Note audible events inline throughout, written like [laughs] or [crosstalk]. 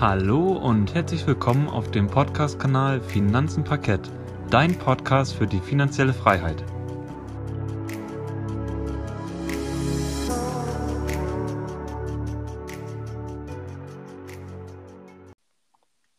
Hallo und herzlich willkommen auf dem Podcast-Kanal Finanzen Parkett, dein Podcast für die finanzielle Freiheit.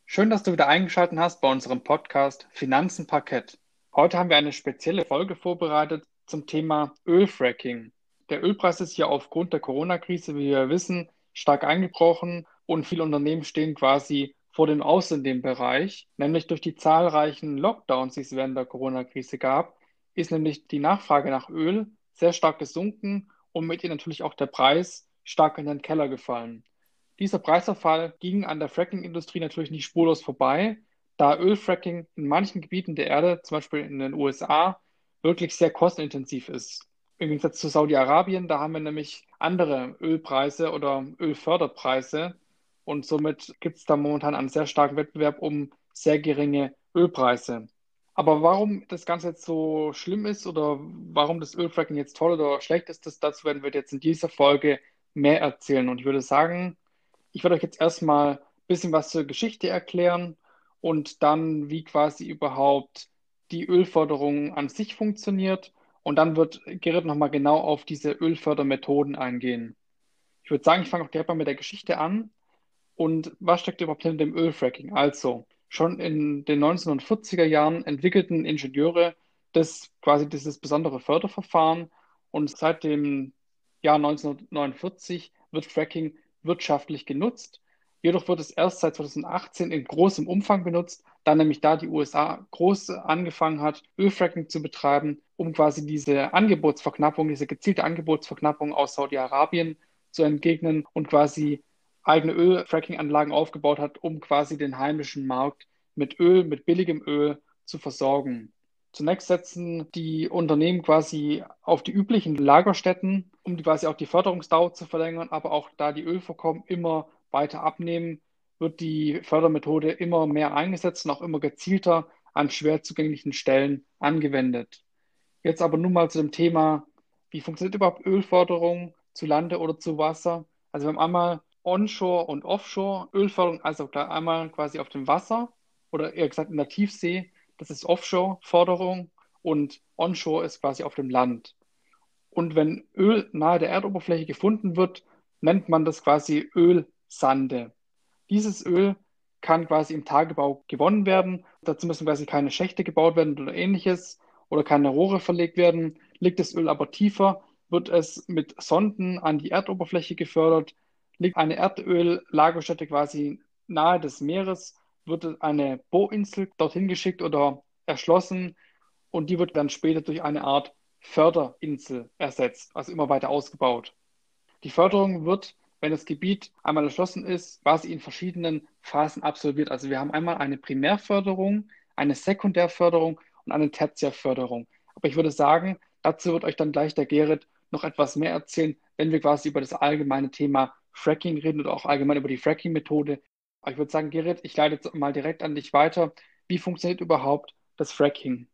Schön, dass du wieder eingeschaltet hast bei unserem Podcast Finanzen Parkett. Heute haben wir eine spezielle Folge vorbereitet zum Thema Ölfracking. Der Ölpreis ist ja aufgrund der Corona-Krise, wie wir wissen, stark eingebrochen und viele Unternehmen stehen quasi vor dem Aus in dem Bereich, nämlich durch die zahlreichen Lockdowns, die es während der Corona-Krise gab, ist nämlich die Nachfrage nach Öl sehr stark gesunken und mit ihr natürlich auch der Preis stark in den Keller gefallen. Dieser Preisverfall ging an der Fracking-Industrie natürlich nicht spurlos vorbei, da Ölfracking in manchen Gebieten der Erde, zum Beispiel in den USA, wirklich sehr kostenintensiv ist. Im Gegensatz zu Saudi-Arabien, da haben wir nämlich andere Ölpreise oder Ölförderpreise und somit gibt es da momentan einen sehr starken Wettbewerb um sehr geringe Ölpreise. Aber warum das Ganze jetzt so schlimm ist oder warum das Ölfracking jetzt toll oder schlecht ist, das, dazu werden wir jetzt in dieser Folge mehr erzählen. Und ich würde sagen, ich werde euch jetzt erstmal ein bisschen was zur Geschichte erklären und dann, wie quasi überhaupt die Ölförderung an sich funktioniert. Und dann wird Gerrit nochmal genau auf diese Ölfördermethoden eingehen. Ich würde sagen, ich fange auch direkt mal mit der Geschichte an. Und was steckt überhaupt hinter dem Ölfracking? Also, schon in den 1940er Jahren entwickelten Ingenieure das quasi dieses besondere Förderverfahren und seit dem Jahr 1949 wird Fracking wirtschaftlich genutzt. Jedoch wird es erst seit 2018 in großem Umfang benutzt, da nämlich da die USA groß angefangen hat, Ölfracking zu betreiben, um quasi diese Angebotsverknappung, diese gezielte Angebotsverknappung aus Saudi-Arabien zu entgegnen und quasi eigene Ölfracking-Anlagen aufgebaut hat, um quasi den heimischen Markt mit Öl, mit billigem Öl zu versorgen. Zunächst setzen die Unternehmen quasi auf die üblichen Lagerstätten, um quasi auch die Förderungsdauer zu verlängern, aber auch da die Ölvorkommen immer weiter abnehmen, wird die Fördermethode immer mehr eingesetzt und auch immer gezielter an schwer zugänglichen Stellen angewendet. Jetzt aber nun mal zu dem Thema, wie funktioniert überhaupt Ölförderung zu Lande oder zu Wasser? Also wir haben einmal Onshore und Offshore Ölförderung, also einmal quasi auf dem Wasser oder eher gesagt in der Tiefsee, das ist Offshore-Förderung und Onshore ist quasi auf dem Land. Und wenn Öl nahe der Erdoberfläche gefunden wird, nennt man das quasi Öl Sande. Dieses Öl kann quasi im Tagebau gewonnen werden. Dazu müssen quasi keine Schächte gebaut werden oder ähnliches oder keine Rohre verlegt werden. Liegt das Öl aber tiefer, wird es mit Sonden an die Erdoberfläche gefördert. Liegt eine Erdöllagerstätte quasi nahe des Meeres, wird eine Bohrinsel dorthin geschickt oder erschlossen und die wird dann später durch eine Art Förderinsel ersetzt, also immer weiter ausgebaut. Die Förderung wird wenn das Gebiet einmal erschlossen ist, quasi in verschiedenen Phasen absolviert. Also wir haben einmal eine Primärförderung, eine Sekundärförderung und eine Tertiärförderung. Aber ich würde sagen, dazu wird euch dann gleich der Gerrit noch etwas mehr erzählen, wenn wir quasi über das allgemeine Thema Fracking reden oder auch allgemein über die Fracking-Methode. Aber ich würde sagen, Gerrit, ich leite jetzt mal direkt an dich weiter. Wie funktioniert überhaupt das Fracking?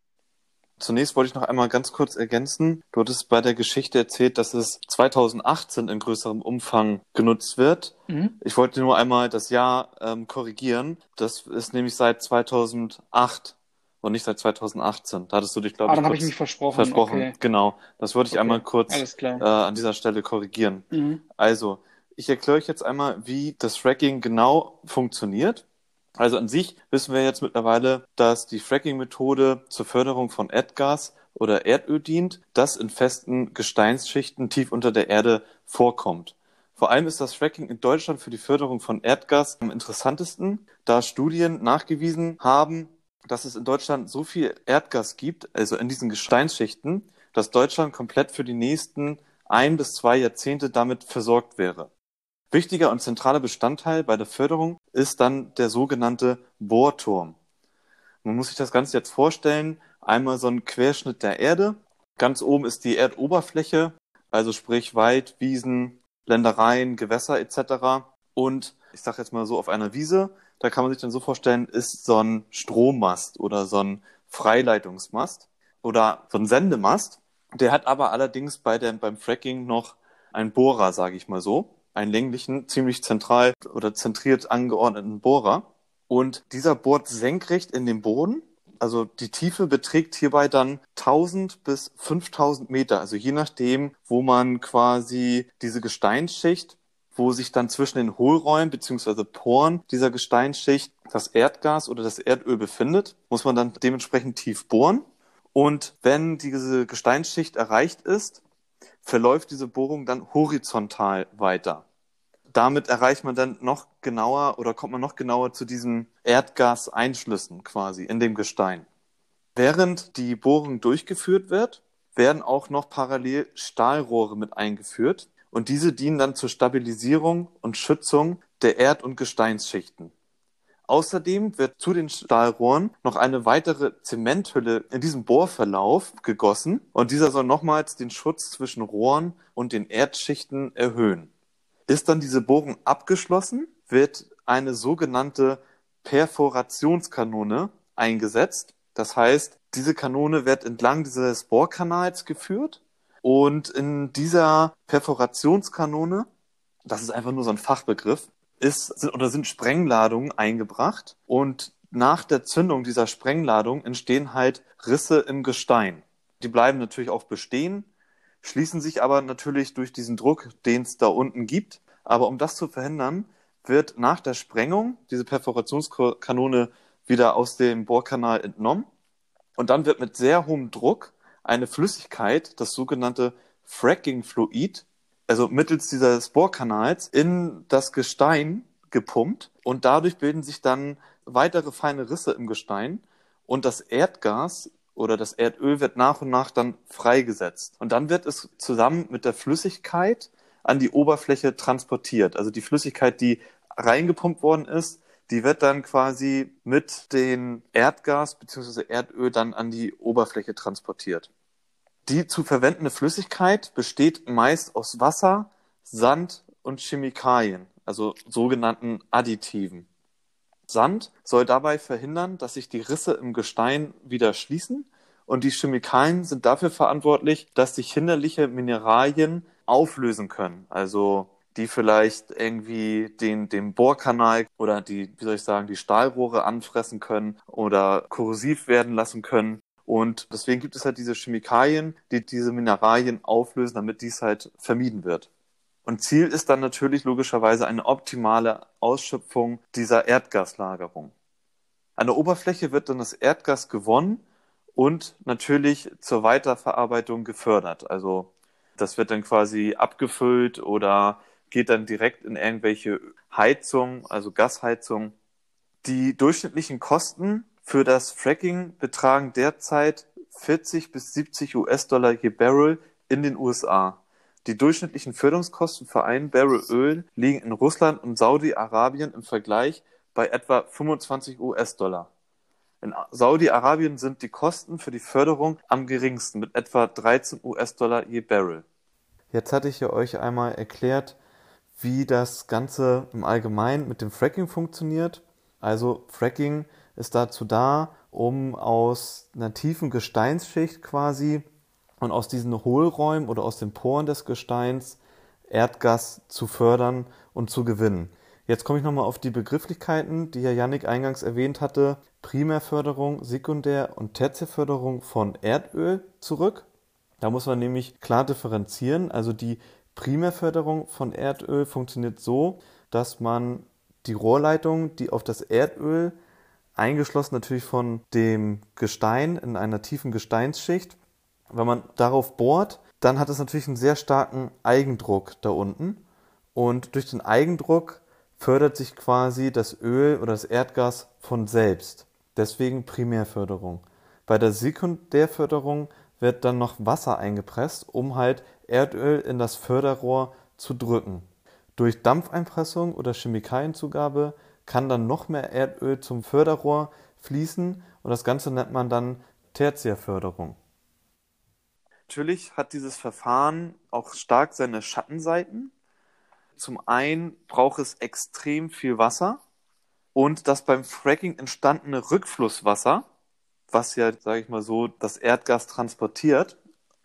Zunächst wollte ich noch einmal ganz kurz ergänzen. Du hattest bei der Geschichte erzählt, dass es 2018 in größerem Umfang genutzt wird. Mhm. Ich wollte nur einmal das Jahr ähm, korrigieren. Das ist nämlich seit 2008 und nicht seit 2018. Da hattest du dich, glaube ah, ich, dann habe ich mich versprochen. Versprochen, okay. genau. Das wollte ich okay. einmal kurz äh, an dieser Stelle korrigieren. Mhm. Also, ich erkläre euch jetzt einmal, wie das Fracking genau funktioniert. Also an sich wissen wir jetzt mittlerweile, dass die Fracking-Methode zur Förderung von Erdgas oder Erdöl dient, das in festen Gesteinsschichten tief unter der Erde vorkommt. Vor allem ist das Fracking in Deutschland für die Förderung von Erdgas am interessantesten, da Studien nachgewiesen haben, dass es in Deutschland so viel Erdgas gibt, also in diesen Gesteinsschichten, dass Deutschland komplett für die nächsten ein bis zwei Jahrzehnte damit versorgt wäre. Wichtiger und zentraler Bestandteil bei der Förderung ist dann der sogenannte Bohrturm. Man muss sich das Ganze jetzt vorstellen, einmal so ein Querschnitt der Erde. Ganz oben ist die Erdoberfläche, also sprich Wald, Wiesen, Ländereien, Gewässer etc. Und ich sage jetzt mal so auf einer Wiese, da kann man sich dann so vorstellen, ist so ein Strommast oder so ein Freileitungsmast oder so ein Sendemast. Der hat aber allerdings bei der, beim Fracking noch einen Bohrer, sage ich mal so. Einen länglichen, ziemlich zentral oder zentriert angeordneten Bohrer. Und dieser bohrt senkrecht in den Boden. Also die Tiefe beträgt hierbei dann 1000 bis 5000 Meter. Also je nachdem, wo man quasi diese Gesteinsschicht, wo sich dann zwischen den Hohlräumen bzw. Poren dieser Gesteinsschicht das Erdgas oder das Erdöl befindet, muss man dann dementsprechend tief bohren. Und wenn diese Gesteinsschicht erreicht ist, verläuft diese Bohrung dann horizontal weiter. Damit erreicht man dann noch genauer oder kommt man noch genauer zu diesen Erdgaseinschlüssen quasi in dem Gestein. Während die Bohrung durchgeführt wird, werden auch noch parallel Stahlrohre mit eingeführt und diese dienen dann zur Stabilisierung und Schützung der Erd- und Gesteinsschichten. Außerdem wird zu den Stahlrohren noch eine weitere Zementhülle in diesem Bohrverlauf gegossen und dieser soll nochmals den Schutz zwischen Rohren und den Erdschichten erhöhen. Ist dann diese Bohrung abgeschlossen, wird eine sogenannte Perforationskanone eingesetzt. Das heißt, diese Kanone wird entlang dieses Bohrkanals geführt und in dieser Perforationskanone, das ist einfach nur so ein Fachbegriff, ist, sind, oder sind Sprengladungen eingebracht und nach der Zündung dieser Sprengladung entstehen halt Risse im Gestein. Die bleiben natürlich auch bestehen, schließen sich aber natürlich durch diesen Druck, den es da unten gibt. Aber um das zu verhindern, wird nach der Sprengung diese Perforationskanone wieder aus dem Bohrkanal entnommen und dann wird mit sehr hohem Druck eine Flüssigkeit, das sogenannte Fracking-Fluid, also mittels dieses Bohrkanals in das Gestein gepumpt und dadurch bilden sich dann weitere feine Risse im Gestein und das Erdgas oder das Erdöl wird nach und nach dann freigesetzt. Und dann wird es zusammen mit der Flüssigkeit an die Oberfläche transportiert. Also die Flüssigkeit, die reingepumpt worden ist, die wird dann quasi mit dem Erdgas bzw. Erdöl dann an die Oberfläche transportiert. Die zu verwendende Flüssigkeit besteht meist aus Wasser, Sand und Chemikalien, also sogenannten Additiven. Sand soll dabei verhindern, dass sich die Risse im Gestein wieder schließen und die Chemikalien sind dafür verantwortlich, dass sich hinderliche Mineralien auflösen können. Also die vielleicht irgendwie den, den Bohrkanal oder die, wie soll ich sagen, die Stahlrohre anfressen können oder korrosiv werden lassen können. Und deswegen gibt es halt diese Chemikalien, die diese Mineralien auflösen, damit dies halt vermieden wird. Und Ziel ist dann natürlich logischerweise eine optimale Ausschöpfung dieser Erdgaslagerung. An der Oberfläche wird dann das Erdgas gewonnen und natürlich zur Weiterverarbeitung gefördert. Also das wird dann quasi abgefüllt oder geht dann direkt in irgendwelche Heizung, also Gasheizung. Die durchschnittlichen Kosten für das Fracking betragen derzeit 40 bis 70 US-Dollar je Barrel in den USA. Die durchschnittlichen Förderungskosten für einen Barrel Öl liegen in Russland und Saudi-Arabien im Vergleich bei etwa 25 US-Dollar. In Saudi-Arabien sind die Kosten für die Förderung am geringsten mit etwa 13 US-Dollar je Barrel. Jetzt hatte ich ja euch einmal erklärt, wie das Ganze im Allgemeinen mit dem Fracking funktioniert. Also Fracking ist dazu da, um aus einer tiefen Gesteinsschicht quasi und aus diesen Hohlräumen oder aus den Poren des Gesteins Erdgas zu fördern und zu gewinnen. Jetzt komme ich nochmal auf die Begrifflichkeiten, die Herr Yannick eingangs erwähnt hatte. Primärförderung, Sekundär- und Tertiärförderung von Erdöl zurück. Da muss man nämlich klar differenzieren. Also die Primärförderung von Erdöl funktioniert so, dass man die Rohrleitung, die auf das Erdöl eingeschlossen natürlich von dem Gestein in einer tiefen Gesteinsschicht. Wenn man darauf bohrt, dann hat es natürlich einen sehr starken Eigendruck da unten. Und durch den Eigendruck fördert sich quasi das Öl oder das Erdgas von selbst. Deswegen Primärförderung. Bei der Sekundärförderung wird dann noch Wasser eingepresst, um halt Erdöl in das Förderrohr zu drücken. Durch Dampfeinpressung oder Chemikalienzugabe kann dann noch mehr Erdöl zum Förderrohr fließen und das Ganze nennt man dann Tertiärförderung. Natürlich hat dieses Verfahren auch stark seine Schattenseiten. Zum einen braucht es extrem viel Wasser und das beim Fracking entstandene Rückflusswasser, was ja, sage ich mal so, das Erdgas transportiert,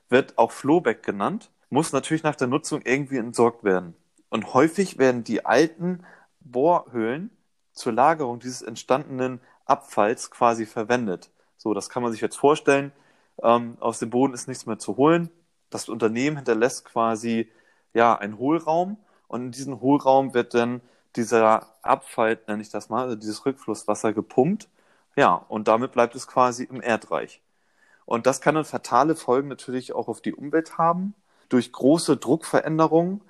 wird auch Flowback genannt, muss natürlich nach der Nutzung irgendwie entsorgt werden. Und häufig werden die alten Bohrhöhlen zur Lagerung dieses entstandenen Abfalls quasi verwendet. So, das kann man sich jetzt vorstellen. Ähm, aus dem Boden ist nichts mehr zu holen. Das Unternehmen hinterlässt quasi ja einen Hohlraum und in diesen Hohlraum wird dann dieser Abfall, nenne ich das mal, also dieses Rückflusswasser gepumpt. Ja, und damit bleibt es quasi im Erdreich. Und das kann dann fatale Folgen natürlich auch auf die Umwelt haben. Durch große Druckveränderungen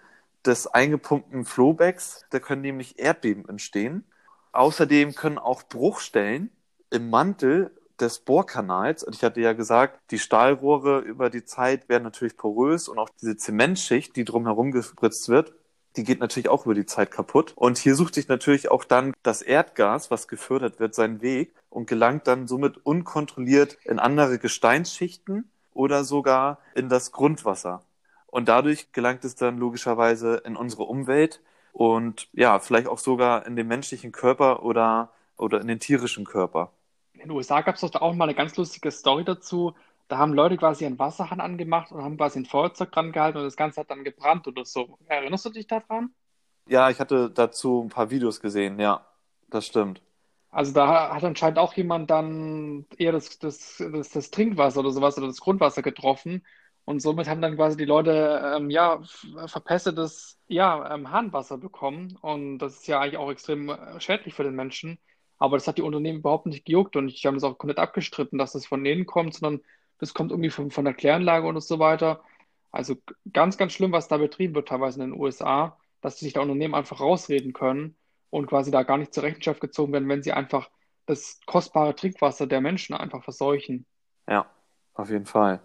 des eingepumpten Flowbacks, da können nämlich Erdbeben entstehen. Außerdem können auch Bruchstellen im Mantel des Bohrkanals, und ich hatte ja gesagt, die Stahlrohre über die Zeit werden natürlich porös und auch diese Zementschicht, die drumherum gespritzt wird, die geht natürlich auch über die Zeit kaputt. Und hier sucht sich natürlich auch dann das Erdgas, was gefördert wird, seinen Weg und gelangt dann somit unkontrolliert in andere Gesteinsschichten oder sogar in das Grundwasser. Und dadurch gelangt es dann logischerweise in unsere Umwelt und ja, vielleicht auch sogar in den menschlichen Körper oder, oder in den tierischen Körper. In den USA gab es doch auch mal eine ganz lustige Story dazu. Da haben Leute quasi einen Wasserhahn angemacht und haben quasi ein Feuerzeug dran gehalten und das Ganze hat dann gebrannt oder so. Erinnerst du dich daran? Ja, ich hatte dazu ein paar Videos gesehen, ja, das stimmt. Also da hat anscheinend auch jemand dann eher das, das, das, das Trinkwasser oder sowas oder das Grundwasser getroffen und somit haben dann quasi die Leute ähm, ja verpestetes ja, ähm, Harnwasser bekommen und das ist ja eigentlich auch extrem äh, schädlich für den Menschen. Aber das hat die Unternehmen überhaupt nicht gejuckt und ich habe das auch komplett abgestritten, dass das von denen kommt, sondern das kommt irgendwie von, von der Kläranlage und so weiter. Also ganz, ganz schlimm, was da betrieben wird, teilweise in den USA, dass sich da Unternehmen einfach rausreden können und quasi da gar nicht zur Rechenschaft gezogen werden, wenn sie einfach das kostbare Trinkwasser der Menschen einfach verseuchen. Ja, auf jeden Fall.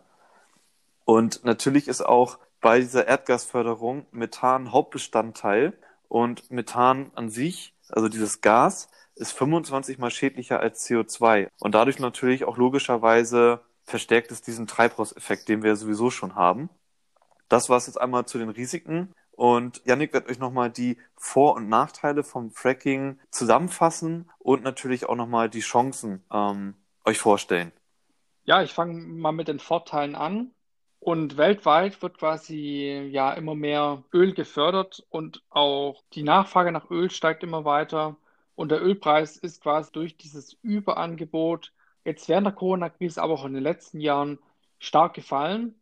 Und natürlich ist auch bei dieser Erdgasförderung Methan Hauptbestandteil und Methan an sich, also dieses Gas, ist 25 mal schädlicher als CO2 und dadurch natürlich auch logischerweise verstärkt es diesen Treibhauseffekt, den wir sowieso schon haben. Das war es jetzt einmal zu den Risiken. Und Yannick wird euch nochmal die Vor- und Nachteile vom Fracking zusammenfassen und natürlich auch nochmal die Chancen ähm, euch vorstellen. Ja, ich fange mal mit den Vorteilen an. Und weltweit wird quasi ja immer mehr Öl gefördert und auch die Nachfrage nach Öl steigt immer weiter. Und der Ölpreis ist quasi durch dieses Überangebot jetzt während der Corona-Krise, aber auch in den letzten Jahren stark gefallen.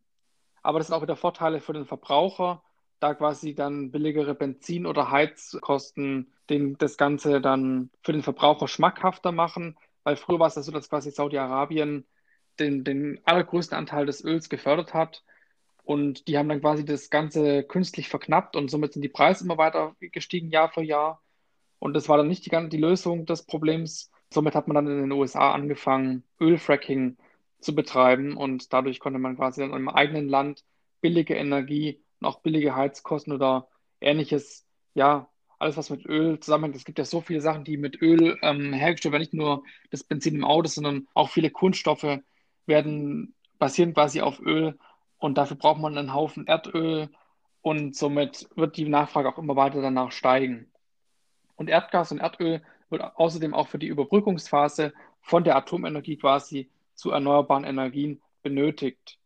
Aber das sind auch wieder Vorteile für den Verbraucher, da quasi dann billigere Benzin- oder Heizkosten den, das Ganze dann für den Verbraucher schmackhafter machen. Weil früher war es ja so, dass quasi Saudi-Arabien den, den allergrößten Anteil des Öls gefördert hat. Und die haben dann quasi das Ganze künstlich verknappt und somit sind die Preise immer weiter gestiegen, Jahr für Jahr. Und das war dann nicht die, die Lösung des Problems, Somit hat man dann in den USA angefangen, Ölfracking zu betreiben und dadurch konnte man quasi dann im eigenen Land billige Energie und auch billige Heizkosten oder ähnliches, ja, alles was mit Öl zusammenhängt. Es gibt ja so viele Sachen, die mit Öl ähm, hergestellt werden, nicht nur das Benzin im Auto, sondern auch viele Kunststoffe werden basieren quasi auf Öl und dafür braucht man einen Haufen Erdöl und somit wird die Nachfrage auch immer weiter danach steigen. Und Erdgas und Erdöl wird außerdem auch für die Überbrückungsphase von der Atomenergie quasi zu erneuerbaren Energien benötigt.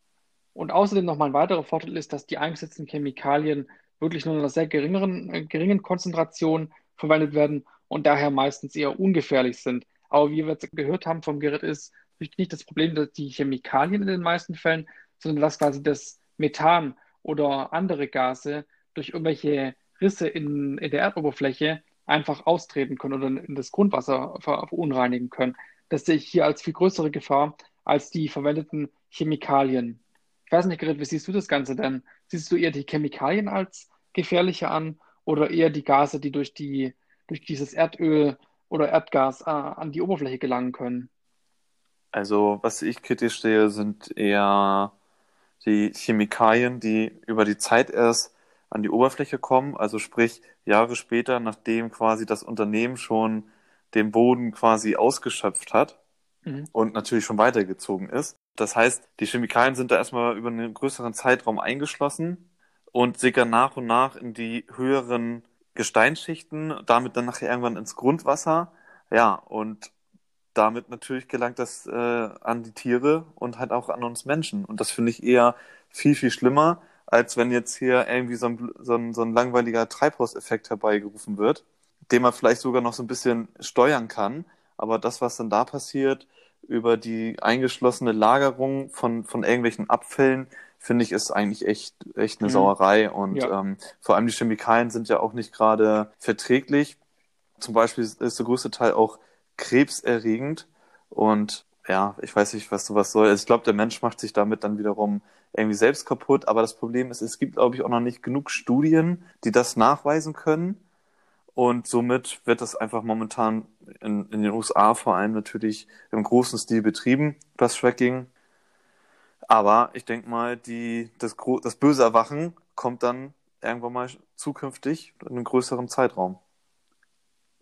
Und außerdem nochmal ein weiterer Vorteil ist, dass die eingesetzten Chemikalien wirklich nur in einer sehr geringeren, äh, geringen Konzentration verwendet werden und daher meistens eher ungefährlich sind. Aber wie wir jetzt gehört haben vom Gerät ist nicht das Problem, dass die Chemikalien in den meisten Fällen, sondern dass quasi das Methan oder andere Gase durch irgendwelche Risse in, in der Erdoberfläche einfach austreten können oder in das Grundwasser verunreinigen können. Das sehe ich hier als viel größere Gefahr als die verwendeten Chemikalien. Ich weiß nicht, Gerrit, wie siehst du das Ganze denn? Siehst du eher die Chemikalien als gefährlicher an oder eher die Gase, die durch, die, durch dieses Erdöl oder Erdgas äh, an die Oberfläche gelangen können? Also, was ich kritisch sehe, sind eher die Chemikalien, die über die Zeit erst an die Oberfläche kommen, also sprich Jahre später, nachdem quasi das Unternehmen schon den Boden quasi ausgeschöpft hat mhm. und natürlich schon weitergezogen ist. Das heißt, die Chemikalien sind da erstmal über einen größeren Zeitraum eingeschlossen und sickern nach und nach in die höheren Gesteinsschichten, damit dann nachher irgendwann ins Grundwasser. Ja, und damit natürlich gelangt das äh, an die Tiere und halt auch an uns Menschen. Und das finde ich eher viel, viel schlimmer, als wenn jetzt hier irgendwie so ein, so ein, so ein langweiliger Treibhauseffekt herbeigerufen wird, den man vielleicht sogar noch so ein bisschen steuern kann. Aber das, was dann da passiert, über die eingeschlossene Lagerung von, von irgendwelchen Abfällen, finde ich, ist eigentlich echt, echt eine mhm. Sauerei. Und ja. ähm, vor allem die Chemikalien sind ja auch nicht gerade verträglich. Zum Beispiel ist der größte Teil auch krebserregend. Und ja, ich weiß nicht, was sowas soll. Also ich glaube, der Mensch macht sich damit dann wiederum irgendwie selbst kaputt. Aber das Problem ist, es gibt, glaube ich, auch noch nicht genug Studien, die das nachweisen können. Und somit wird das einfach momentan in, in den USA vor allem natürlich im großen Stil betrieben, das Tracking. Aber ich denke mal, die, das, das böse Erwachen kommt dann irgendwann mal zukünftig in einem größeren Zeitraum.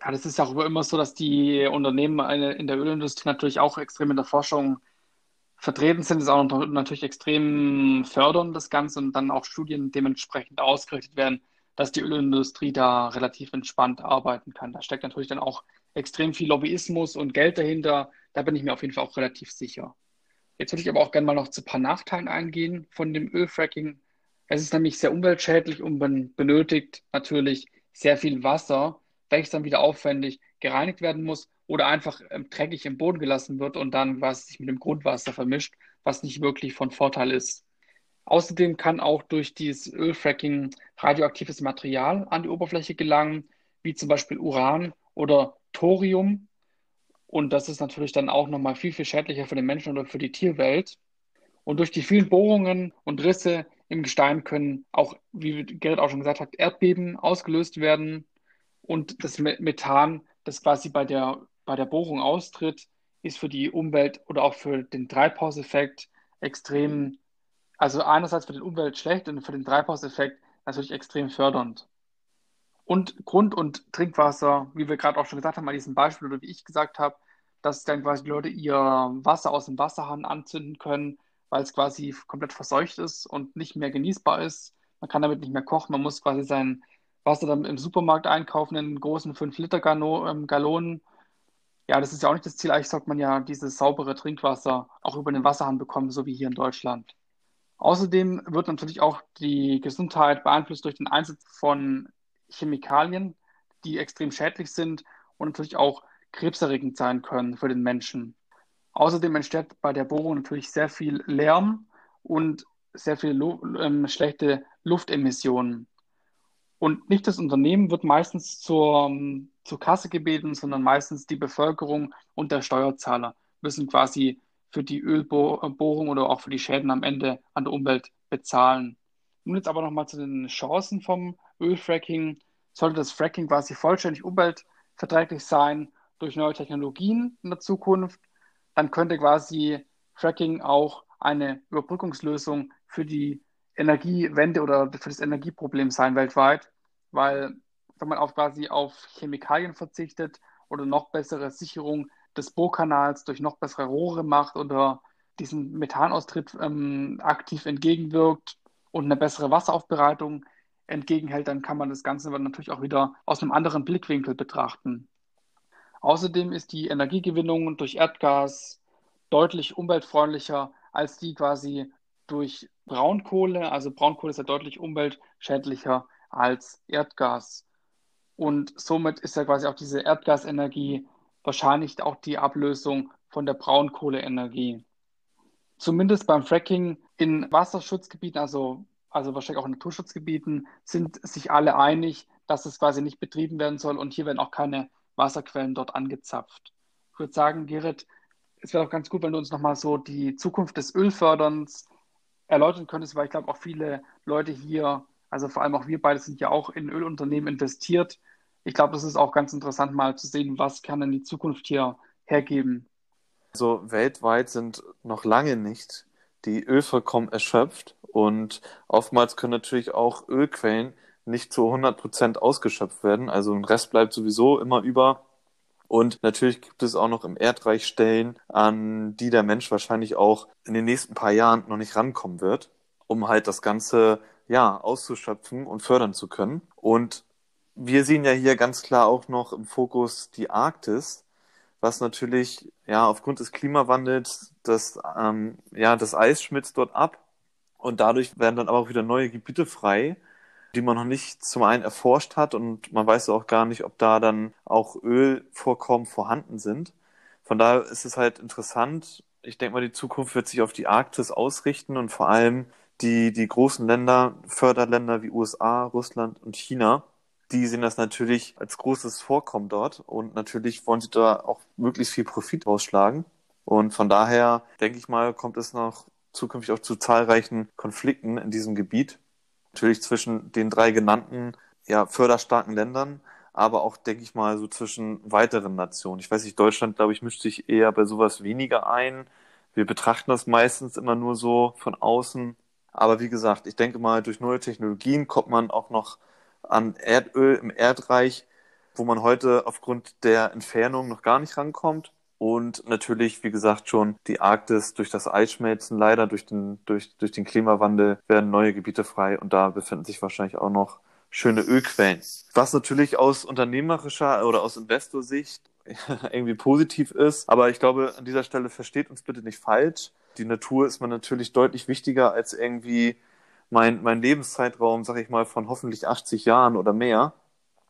Ja, das ist ja auch immer so, dass die Unternehmen in der Ölindustrie natürlich auch extrem in der Forschung vertreten sind, das auch natürlich extrem fördern, das Ganze, und dann auch Studien dementsprechend ausgerichtet werden, dass die Ölindustrie da relativ entspannt arbeiten kann. Da steckt natürlich dann auch extrem viel Lobbyismus und Geld dahinter. Da bin ich mir auf jeden Fall auch relativ sicher. Jetzt würde ich aber auch gerne mal noch zu ein paar Nachteilen eingehen von dem Ölfracking. Es ist nämlich sehr umweltschädlich und man benötigt natürlich sehr viel Wasser, welches dann wieder aufwendig gereinigt werden muss oder einfach ähm, dreckig im Boden gelassen wird und dann was sich mit dem Grundwasser vermischt, was nicht wirklich von Vorteil ist. Außerdem kann auch durch dieses Ölfracking radioaktives Material an die Oberfläche gelangen, wie zum Beispiel Uran oder Thorium. Und das ist natürlich dann auch nochmal viel, viel schädlicher für den Menschen oder für die Tierwelt. Und durch die vielen Bohrungen und Risse im Gestein können auch, wie Gerrit auch schon gesagt hat, Erdbeben ausgelöst werden. Und das Methan, das quasi bei der, bei der Bohrung austritt, ist für die Umwelt oder auch für den Treibhauseffekt extrem, also einerseits für die Umwelt schlecht und für den Treibhauseffekt natürlich extrem fördernd. Und Grund- und Trinkwasser, wie wir gerade auch schon gesagt haben, bei diesem Beispiel oder wie ich gesagt habe, dass dann quasi die Leute ihr Wasser aus dem Wasserhahn anzünden können, weil es quasi komplett verseucht ist und nicht mehr genießbar ist. Man kann damit nicht mehr kochen, man muss quasi sein Wasser dann im Supermarkt einkaufen in großen 5-Liter-Gallonen. Ähm, ja, das ist ja auch nicht das Ziel. Eigentlich sollte man ja dieses saubere Trinkwasser auch über den Wasserhahn bekommen, so wie hier in Deutschland. Außerdem wird natürlich auch die Gesundheit beeinflusst durch den Einsatz von Chemikalien, die extrem schädlich sind und natürlich auch krebserregend sein können für den Menschen. Außerdem entsteht bei der Bohrung natürlich sehr viel Lärm und sehr viele Lu ähm, schlechte Luftemissionen. Und nicht das Unternehmen wird meistens zur, ähm, zur Kasse gebeten, sondern meistens die Bevölkerung und der Steuerzahler müssen quasi für die Ölbohrung oder auch für die Schäden am Ende an der Umwelt bezahlen. Nun jetzt aber nochmal zu den Chancen vom Ölfracking. Sollte das Fracking quasi vollständig umweltverträglich sein durch neue Technologien in der Zukunft, dann könnte quasi Fracking auch eine Überbrückungslösung für die Energiewende oder für das Energieproblem sein weltweit, weil wenn man auf quasi auf Chemikalien verzichtet oder noch bessere Sicherung des Bohrkanals durch noch bessere Rohre macht oder diesen Methanaustritt ähm, aktiv entgegenwirkt und eine bessere Wasseraufbereitung entgegenhält, dann kann man das Ganze natürlich auch wieder aus einem anderen Blickwinkel betrachten. Außerdem ist die Energiegewinnung durch Erdgas deutlich umweltfreundlicher als die quasi durch Braunkohle. Also Braunkohle ist ja deutlich umweltschädlicher als Erdgas. Und somit ist ja quasi auch diese Erdgasenergie wahrscheinlich auch die Ablösung von der Braunkohleenergie. Zumindest beim Fracking in Wasserschutzgebieten, also, also wahrscheinlich auch in Naturschutzgebieten, sind sich alle einig, dass es quasi nicht betrieben werden soll und hier werden auch keine Wasserquellen dort angezapft. Ich würde sagen, Gerrit, es wäre auch ganz gut, wenn du uns nochmal so die Zukunft des Ölförderns erläutern könntest, weil ich glaube auch viele Leute hier, also vor allem auch wir beide sind ja auch in Ölunternehmen investiert ich glaube, das ist auch ganz interessant, mal zu sehen, was kann denn die Zukunft hier hergeben. Also weltweit sind noch lange nicht die Ölvorkommen erschöpft und oftmals können natürlich auch Ölquellen nicht zu 100 Prozent ausgeschöpft werden. Also ein Rest bleibt sowieso immer über. Und natürlich gibt es auch noch im Erdreich Stellen, an die der Mensch wahrscheinlich auch in den nächsten paar Jahren noch nicht rankommen wird, um halt das Ganze ja auszuschöpfen und fördern zu können. Und wir sehen ja hier ganz klar auch noch im Fokus die Arktis, was natürlich ja aufgrund des Klimawandels das, ähm, ja, das Eis schmilzt dort ab Und dadurch werden dann aber auch wieder neue Gebiete frei, die man noch nicht zum einen erforscht hat und man weiß auch gar nicht, ob da dann auch Ölvorkommen vorhanden sind. Von daher ist es halt interessant. Ich denke mal, die Zukunft wird sich auf die Arktis ausrichten und vor allem die, die großen Länder, Förderländer wie USA, Russland und China, die sehen das natürlich als großes Vorkommen dort und natürlich wollen sie da auch möglichst viel Profit rausschlagen. Und von daher, denke ich mal, kommt es noch zukünftig auch zu zahlreichen Konflikten in diesem Gebiet. Natürlich zwischen den drei genannten, ja, förderstarken Ländern, aber auch, denke ich mal, so zwischen weiteren Nationen. Ich weiß nicht, Deutschland, glaube ich, mischt sich eher bei sowas weniger ein. Wir betrachten das meistens immer nur so von außen. Aber wie gesagt, ich denke mal, durch neue Technologien kommt man auch noch an Erdöl im Erdreich, wo man heute aufgrund der Entfernung noch gar nicht rankommt. Und natürlich, wie gesagt, schon die Arktis durch das Eisschmelzen, leider durch den, durch, durch den Klimawandel werden neue Gebiete frei und da befinden sich wahrscheinlich auch noch schöne Ölquellen. Was natürlich aus unternehmerischer oder aus Investorsicht [laughs] irgendwie positiv ist. Aber ich glaube, an dieser Stelle versteht uns bitte nicht falsch. Die Natur ist mir natürlich deutlich wichtiger als irgendwie mein, mein Lebenszeitraum, sag ich mal, von hoffentlich 80 Jahren oder mehr.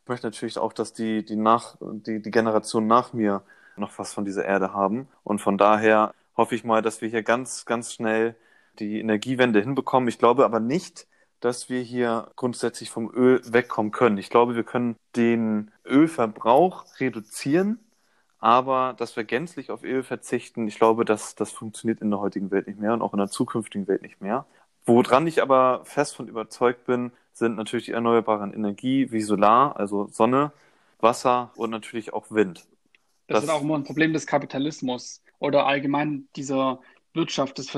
Ich möchte natürlich auch, dass die, die, nach, die, die Generation nach mir noch was von dieser Erde haben. Und von daher hoffe ich mal, dass wir hier ganz, ganz schnell die Energiewende hinbekommen. Ich glaube aber nicht, dass wir hier grundsätzlich vom Öl wegkommen können. Ich glaube, wir können den Ölverbrauch reduzieren, aber dass wir gänzlich auf Öl verzichten, ich glaube, das, das funktioniert in der heutigen Welt nicht mehr und auch in der zukünftigen Welt nicht mehr. Woran ich aber fest von überzeugt bin, sind natürlich die erneuerbaren Energie wie Solar, also Sonne, Wasser und natürlich auch Wind. Das, das ist auch immer ein Problem des Kapitalismus oder allgemein dieser Wirtschaft. Es,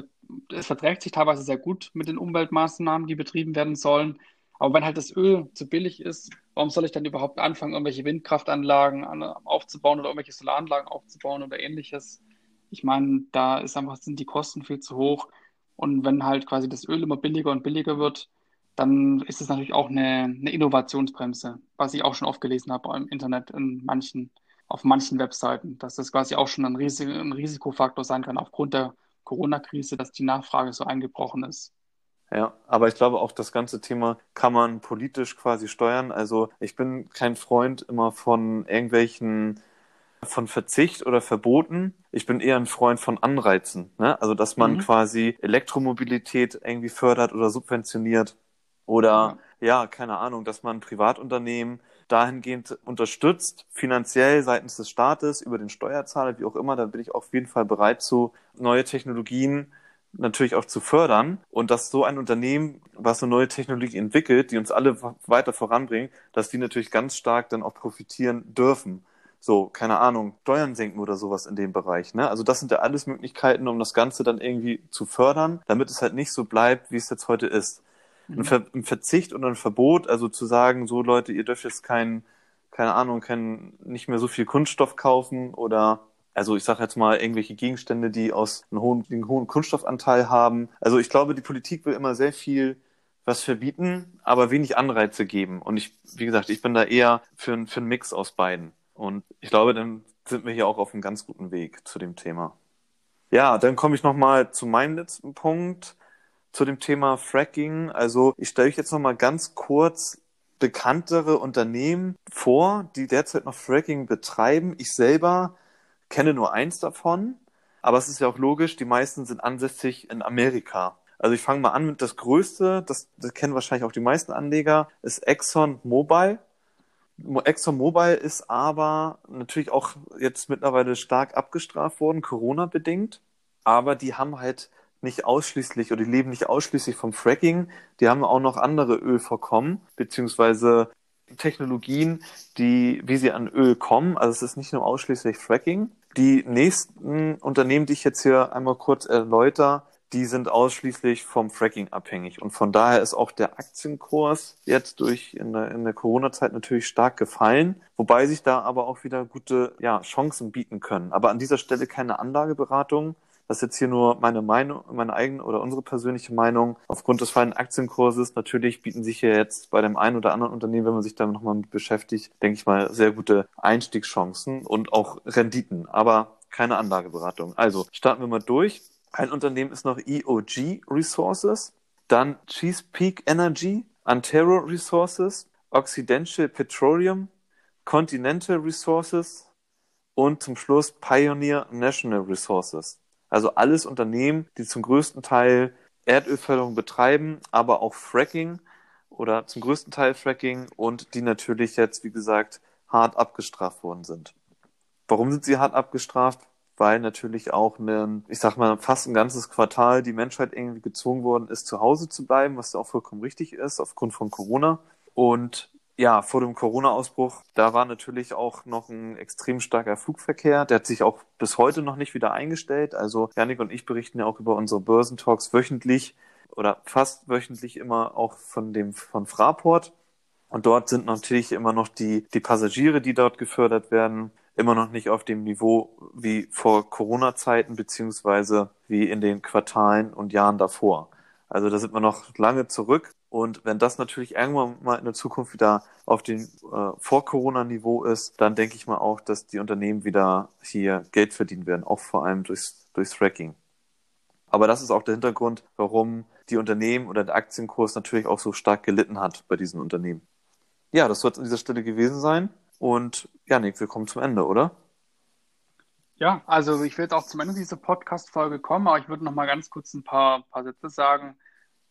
verträgt sich teilweise sehr gut mit den Umweltmaßnahmen, die betrieben werden sollen. Aber wenn halt das Öl zu billig ist, warum soll ich dann überhaupt anfangen, irgendwelche Windkraftanlagen aufzubauen oder irgendwelche Solaranlagen aufzubauen oder ähnliches? Ich meine, da ist einfach, sind die Kosten viel zu hoch. Und wenn halt quasi das Öl immer billiger und billiger wird, dann ist es natürlich auch eine, eine Innovationsbremse, was ich auch schon oft gelesen habe im Internet in manchen, auf manchen Webseiten, dass das quasi auch schon ein, Risik ein Risikofaktor sein kann aufgrund der Corona-Krise, dass die Nachfrage so eingebrochen ist. Ja, aber ich glaube auch das ganze Thema kann man politisch quasi steuern. Also ich bin kein Freund immer von irgendwelchen von Verzicht oder Verboten. Ich bin eher ein Freund von Anreizen. Ne? Also, dass man mhm. quasi Elektromobilität irgendwie fördert oder subventioniert. Oder, ja. ja, keine Ahnung, dass man Privatunternehmen dahingehend unterstützt, finanziell seitens des Staates, über den Steuerzahler, wie auch immer. Da bin ich auf jeden Fall bereit zu, neue Technologien natürlich auch zu fördern und dass so ein Unternehmen, was eine neue Technologie entwickelt, die uns alle weiter voranbringt, dass die natürlich ganz stark dann auch profitieren dürfen so, keine Ahnung, Steuern senken oder sowas in dem Bereich. Ne? Also das sind ja alles Möglichkeiten, um das Ganze dann irgendwie zu fördern, damit es halt nicht so bleibt, wie es jetzt heute ist. Ein, Ver ein Verzicht und ein Verbot, also zu sagen, so Leute, ihr dürft jetzt kein, keine Ahnung, kein, nicht mehr so viel Kunststoff kaufen oder also ich sage jetzt mal irgendwelche Gegenstände, die aus einem hohen, einen hohen Kunststoffanteil haben. Also ich glaube, die Politik will immer sehr viel was verbieten, aber wenig Anreize geben. Und ich, wie gesagt, ich bin da eher für, für einen Mix aus beiden. Und ich glaube, dann sind wir hier auch auf einem ganz guten Weg zu dem Thema. Ja, dann komme ich nochmal zu meinem letzten Punkt, zu dem Thema Fracking. Also ich stelle euch jetzt nochmal ganz kurz bekanntere Unternehmen vor, die derzeit noch Fracking betreiben. Ich selber kenne nur eins davon, aber es ist ja auch logisch, die meisten sind ansässig in Amerika. Also ich fange mal an mit das größte, das, das kennen wahrscheinlich auch die meisten Anleger, ist Exxon Mobil. ExxonMobil ist aber natürlich auch jetzt mittlerweile stark abgestraft worden, Corona-bedingt. Aber die haben halt nicht ausschließlich oder die leben nicht ausschließlich vom Fracking. Die haben auch noch andere Ölvorkommen, beziehungsweise Technologien, die, wie sie an Öl kommen. Also es ist nicht nur ausschließlich Fracking. Die nächsten Unternehmen, die ich jetzt hier einmal kurz erläutere, die sind ausschließlich vom Fracking abhängig. Und von daher ist auch der Aktienkurs jetzt durch in der, in der Corona-Zeit natürlich stark gefallen, wobei sich da aber auch wieder gute ja, Chancen bieten können. Aber an dieser Stelle keine Anlageberatung. Das ist jetzt hier nur meine Meinung, meine eigene oder unsere persönliche Meinung. Aufgrund des fallenden Aktienkurses natürlich bieten sich hier jetzt bei dem einen oder anderen Unternehmen, wenn man sich damit nochmal mit beschäftigt, denke ich mal, sehr gute Einstiegschancen und auch Renditen, aber keine Anlageberatung. Also starten wir mal durch. Ein Unternehmen ist noch EOG Resources. Dann Chesapeake Energy, Antero Resources, Occidental Petroleum, Continental Resources und zum Schluss Pioneer National Resources. Also alles Unternehmen, die zum größten Teil Erdölförderung betreiben, aber auch Fracking oder zum größten Teil Fracking und die natürlich jetzt, wie gesagt, hart abgestraft worden sind. Warum sind sie hart abgestraft? Weil natürlich auch ein, ich sag mal, fast ein ganzes Quartal die Menschheit irgendwie gezwungen worden ist, zu Hause zu bleiben, was ja auch vollkommen richtig ist, aufgrund von Corona. Und ja, vor dem Corona-Ausbruch, da war natürlich auch noch ein extrem starker Flugverkehr. Der hat sich auch bis heute noch nicht wieder eingestellt. Also Janik und ich berichten ja auch über unsere Börsentalks wöchentlich oder fast wöchentlich immer auch von dem von Fraport. Und dort sind natürlich immer noch die, die Passagiere, die dort gefördert werden, immer noch nicht auf dem Niveau wie vor Corona-Zeiten beziehungsweise wie in den Quartalen und Jahren davor. Also da sind wir noch lange zurück. Und wenn das natürlich irgendwann mal in der Zukunft wieder auf dem äh, Vor-Corona-Niveau ist, dann denke ich mal auch, dass die Unternehmen wieder hier Geld verdienen werden, auch vor allem durchs, durchs Fracking. Aber das ist auch der Hintergrund, warum die Unternehmen oder der Aktienkurs natürlich auch so stark gelitten hat bei diesen Unternehmen. Ja, das soll es an dieser Stelle gewesen sein. Und Janik, wir kommen zum Ende, oder? Ja, also ich jetzt auch zum Ende dieser Podcast-Folge kommen, aber ich würde noch mal ganz kurz ein paar, paar Sätze sagen.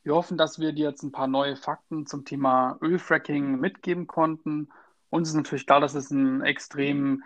Wir hoffen, dass wir dir jetzt ein paar neue Fakten zum Thema Ölfracking mitgeben konnten. Uns ist natürlich klar, dass es ein extrem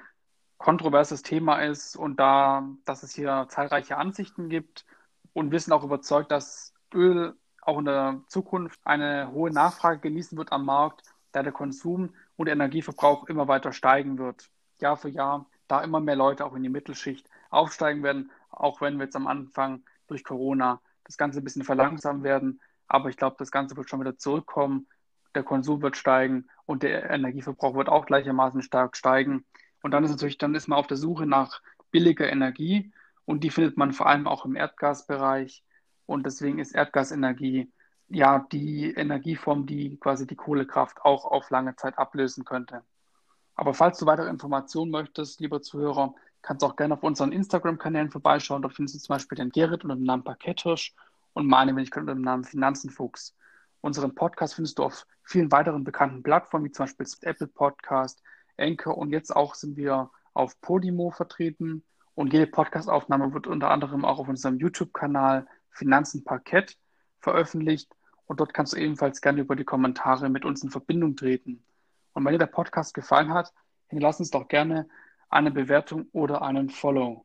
kontroverses Thema ist und da, dass es hier zahlreiche Ansichten gibt und wir sind auch überzeugt, dass Öl auch in der Zukunft eine hohe Nachfrage genießen wird am Markt, da der Konsum und der Energieverbrauch immer weiter steigen wird, Jahr für Jahr, da immer mehr Leute auch in die Mittelschicht aufsteigen werden, auch wenn wir jetzt am Anfang durch Corona das Ganze ein bisschen verlangsamen werden. Aber ich glaube, das Ganze wird schon wieder zurückkommen. Der Konsum wird steigen und der Energieverbrauch wird auch gleichermaßen stark steigen. Und dann ist natürlich, dann ist man auf der Suche nach billiger Energie und die findet man vor allem auch im Erdgasbereich. Und deswegen ist Erdgasenergie ja die Energieform, die quasi die Kohlekraft auch auf lange Zeit ablösen könnte. Aber falls du weitere Informationen möchtest, lieber Zuhörer, kannst du auch gerne auf unseren Instagram-Kanälen vorbeischauen. Dort findest du zum Beispiel den Gerrit unter dem Namen Parkettisch und meine Wenigkeit unter dem Namen Finanzenfuchs. Unseren Podcast findest du auf vielen weiteren bekannten Plattformen, wie zum Beispiel Apple Podcast, Anchor und jetzt auch sind wir auf Podimo vertreten. Und jede Podcastaufnahme wird unter anderem auch auf unserem YouTube-Kanal Finanzen Parkett veröffentlicht. Und dort kannst du ebenfalls gerne über die Kommentare mit uns in Verbindung treten. Und wenn dir der Podcast gefallen hat, hinterlass uns doch gerne eine Bewertung oder einen Follow.